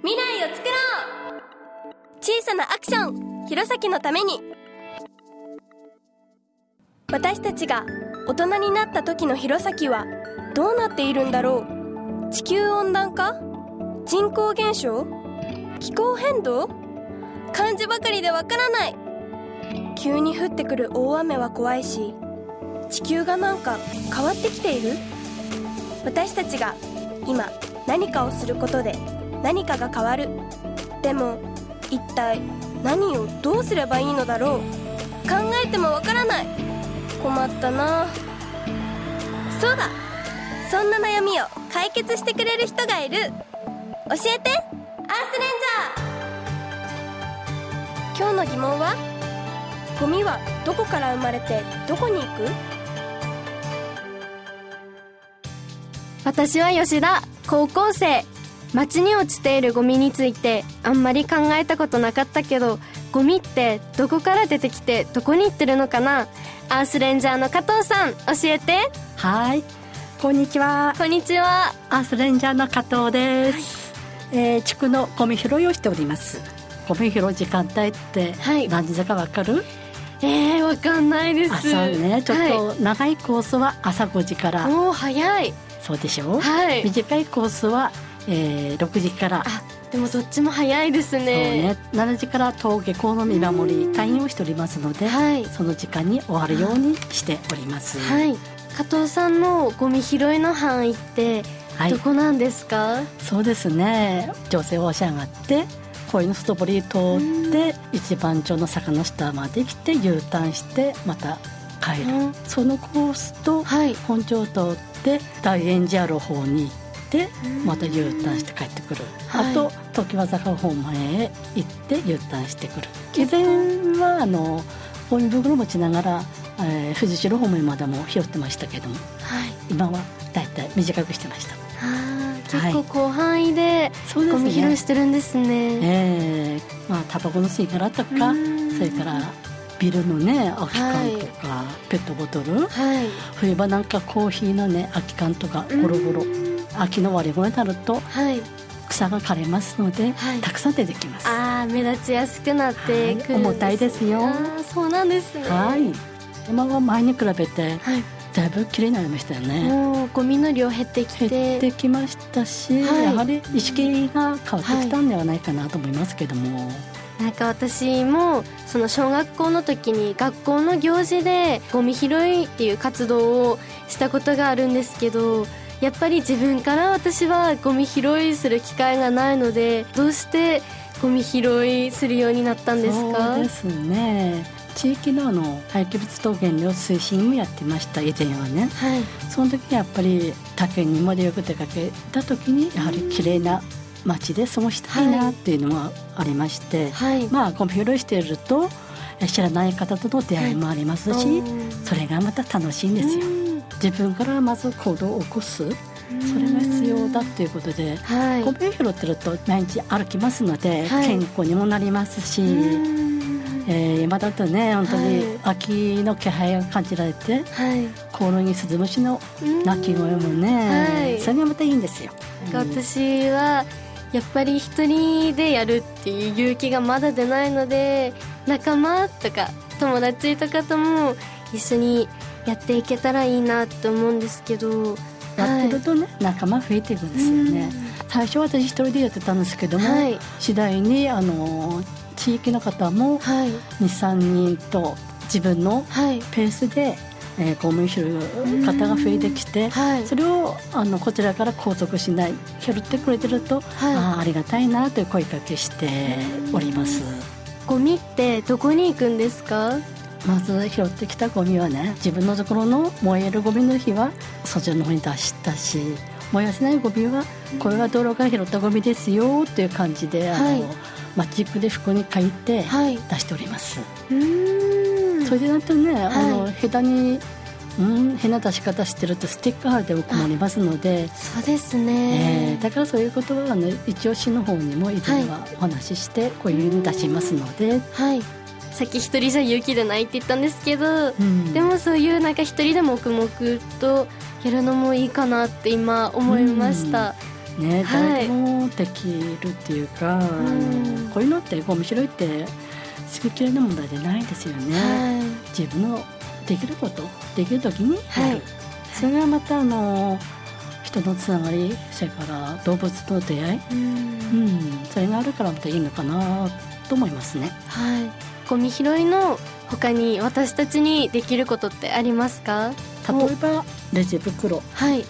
未来を作ろう。小さなアクション。弘前のために。私たちが大人になった時の弘前はどうなっているんだろう。地球温暖化？人口減少？気候変動？漢字ばかりでわからない。急に降ってくる大雨は怖いし地球がなんか変わってきている？私たちが今何かをすることで何かが変わる。でも一体何をどうすればいいのだろう。考えてもわからない。困ったな。そうだ。そんな悩みを解決してくれる人がいる。教えて。アースレンジャー。今日の疑問は？ゴミはどこから生まれてどこに行く？私は吉田高校生。街に落ちているゴミについてあんまり考えたことなかったけどゴミってどこから出てきてどこに行ってるのかな？アースレンジャーの加藤さん教えて。はい。こんにちは。こんにちは。アースレンジャーの加藤です、えー地区のゴミ拾いをしております。ゴミ拾う時間帯ってはい。何時だかわかる、えー、わかんないです。朝ね。ちょっはと長いコースは朝5時から、い、おー早い。そうでしょ？う、はい。短いコースは、えー6時から。あでもどっちも早いですそうね。ね7時から登下校の見守り退院をしておりますので、はい。その時間に終わるようにしております。はい。加藤さんのゴミ拾いの範囲ってはい。どこなんですか、そうですね。女性を押し上がって鯉の外堀通って一番町の坂の下まで来て U ターンしてまた帰る、うん。そのコースとはい。本町を通って大円寺ある方に行ってまた U ターンして帰ってくる、はい。あと常盤坂方面へ行って U ターンしてくる。以前はあのゴミ袋持ちながら、えー、藤代方面までも拾ってましたけども。はい。今はだいたい短くしてました。結構広範囲でそうですね。ゴミ拾いしてるんですね。ええまあタバコの吸い殻とかうん。それからビルのね空き缶とか、ペットボトル。はい。冬場なんかコーヒーのね空き缶とかゴロゴロ秋の終わり頃になるとはい。草が枯れますので、はい。たくさん出てきます。はあー目立ちやすくなってくる。はい重たいですよ。そうなんですね。い。今は前に比べてはい。だいぶ綺麗になりましたよね。もうゴミの量減ってきて。減ってきましたし、はい。やはり意識が変わってきたんではないかなと思いますけども、なんか私もその小学校の時に学校の行事でゴミ拾いっていう活動をしたことがあるんですけどやっぱり自分から私はゴミ拾いする機会がないのでどうしてゴミ拾いするようになったんですか？そうですね。地域のあの廃棄物等減量推進をやってました以前はね。はい。その時やっぱり他県にまでよく出かけた時にやはり綺麗な街で過ごしたいなっていうのがありまして、はい。まあゴミ拾いしているとえ知らない方との出会いもありますし、うんそれがまた楽しいんですよ。うん自分からまず行動を起こす。それが必要だっていうことではい。ゴミを拾ってると毎日歩きますので、はい。健康にもなりますし、うん。えー今だとね本当はい。に秋の気配が感じられてはい。コオロギスズムシのうん。鳴き声もね、はい。それがまたいいんですよ。私はやっぱり一人でやるっていう勇気がまだ出ないので仲間とか友達とかとも一緒にやっていけたらいいなと思うんですけどやってるとね、仲間増えていくんですよね。最初は私一人でやってたんですけども、はい。次第にあの地域の方もはい。23人と自分のはい。ペースで、えー、ゴミ拾う方が増えてきて、はい。それをあのこちらから拘束しない拾ってくれてると、はい。ああありがたいなという声かけしております。ゴミってどこに行くんですか？まず拾ってきたゴミはね自分のところの燃えるゴミの日はそちらの方に出したし燃やせないゴミはこれは道路から拾ったゴミですよっていう感じで、はい。あのマジックで服に書いてはい。出しております、うーん。それでなんとね、あはの下手にうん変な出し方してるとステッカー貼っても困りますので、そうですえねー、だからそういうことは、ね、一応市の方にも以前はお話ししてこういうふうに出しますので、はいさっき一人じゃ勇気出ないって言ったんですけどうん。でもそういうなんか一人で黙々とやるのもいいかなって今思いました、ね、はい。誰でもできるっていうか、うん。こういうのってゴミ拾いって好き嫌いの問題じゃないですよね、は自分のできることできる時にやる、はい。それがまたあの人のつながりそれから動物との出会い、い、うん。うん、それがあるからまたいいのかなと思いますね。はいゴミ拾いの他に私たちにできることってありますか？例えばレジ袋。はい。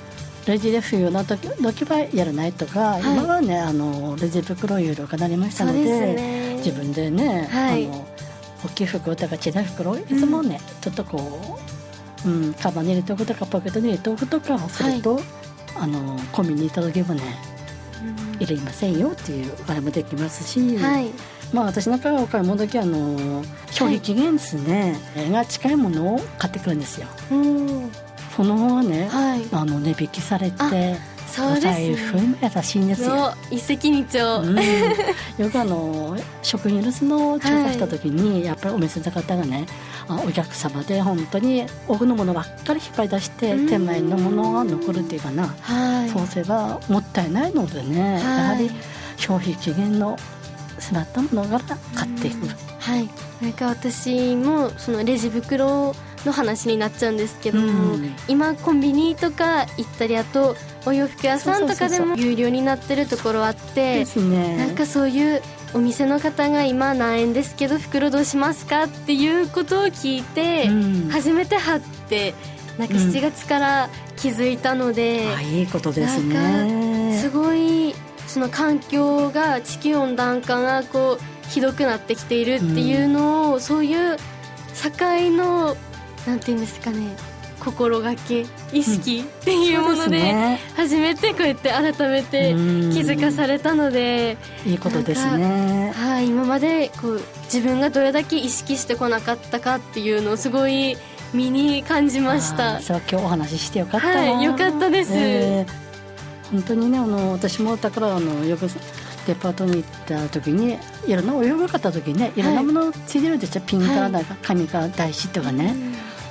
レジで不要な時時はやらないとか、い。今はねあのレジ袋有料化になりましたのでね。自分でね、はい。あの大きい袋とか小さい袋いつもね、ちょっとこう、うん、カバンに入れておくとかポケットに入れておくとかすると、あのコンビニにいた時もねうん入れませんよっていうあれもできますし、はい。まあ私なんかはお買い物時あの消費期限ですね、が近いものを買ってくるんですよ。うん。その方がね、はい。あの値引きされてそうですお財布にも優しいんですよ。の一石二鳥、うん、よくあの食品ロスの調査した時に、やっぱりお店の方がねあお客様で本当に奥のものばっかり引っ張り出して、うん。手前のものが残るっていうかな、はい。そうすればもったいないのでね、はい。やはり消費期限の迫ったものから買っていく、はい。なんか私もそのレジ袋の話になっちゃうんですけども、うん。今コンビニとか行ったりあとお洋服屋さんとかでも有料になってるところあってですね。なんかそういうお店の方が今何円ですけど袋どうしますかっていうことを聞いて、うん。初めて貼ってなんか7月から気づいたので、あいいことですねすごいその環境が地球温暖化がこうひどくなってきているっていうのを、そういう社会のなんていうんですかね心がけ意識っていうもので,、ね。初めてこうやって改めてうん。気づかされたので、いいことですね。はい、今までこう自分がどれだけ意識してこなかったかっていうのをすごい身に感じました。それは今日お話ししてよかったな。はいよかったです。え。ー本当にねあの私もだからあのよくデパートに行った時にいろんなお洋服買った時にねいろんなものついてるでしょ、ピンからなんか紙から台紙とかね、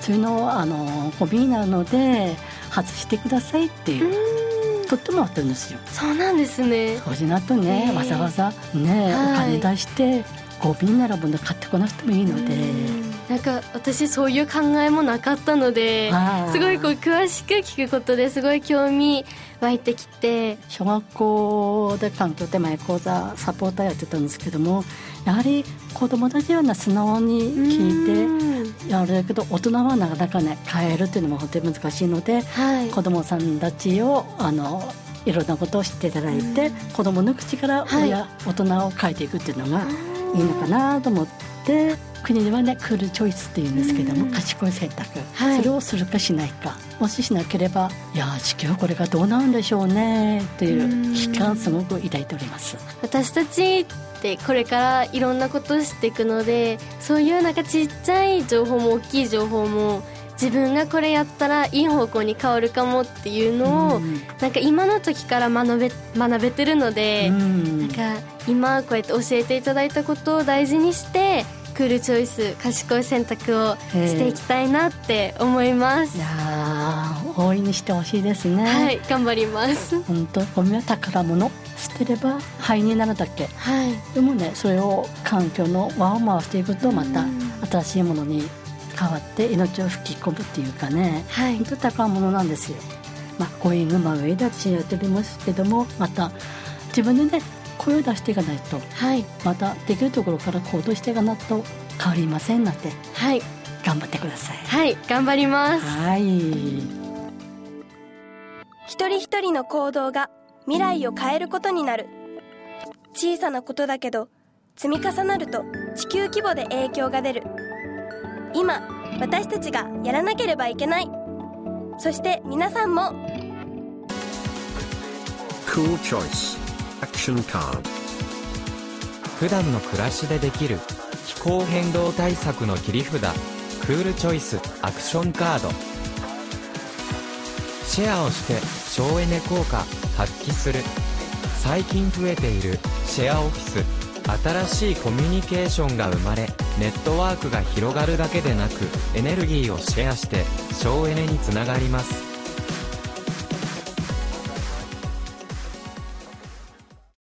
そういうのをあのゴミになるので外してくださいっていう、うん。とってもあったんですよ。そうなんですね。そうじゃなくね、え。ーわざわざね、はい。お金出してゴミになるもの買ってこなくてもいいので、なんか私そういう考えもなかったのですごいこう詳しく聞くことですごい興味湧いてきて。小学校で環境手前講座サポーターやってたんですけどもやはり子供たちはね素直に聞いてやるけど大人はなかなかね変えるっていうのも本当に難しいのではい。子供さんたちをあのいろんなことを知っていただいて子供の口から親、は大人を変えていくっていうのがいいのかなと思って国ではねクールチョイスっていうんですけどうん。も賢い選択、はい。それをするかしないか。もししなければいや地球これがどうなんでしょうねっていう危機感すごく抱いております。私たちってこれからいろんなことを知っていくのでそういうなんかちっちゃい情報も大きい情報も自分がこれやったらいい方向に変わるかもっていうのを、うん。なんか今の時から学べ学べてるので、うん。なんか今こうやって教えていただいたことを大事にしてクールチョイス賢い選択をしていきたいなって思います。い、やー大いにしてほしいですね。はい頑張ります。本当ゴミは宝物捨てれば灰になるだけ。はい。でもねそれを環境の輪を回していくとまたうん。新しいものに変わって命を吹き込むっていうかね。はい。本当に宝物なんですよ。まあ、ゴーイングマイウェイで私やっておりますけどもまた自分でね声を出していかないとはい。またできるところから行動していかないと変わりませんのではい。頑張ってください。はい頑張ります。はい。一人一人の行動が未来を変えることになる。小さなことだけど積み重なると地球規模で影響が出る。今私たちがやらなければいけない。そして皆さんも。Cool choice. Action card. 普段の暮らしでできる気候変動対策の切り札クールチョイスアクションカード。シェアをして省エネ効果発揮する。最近増えているシェアオフィス。新しいコミュニケーションが生まれネットワークが広がるだけでなくエネルギーをシェアして省エネにつながります。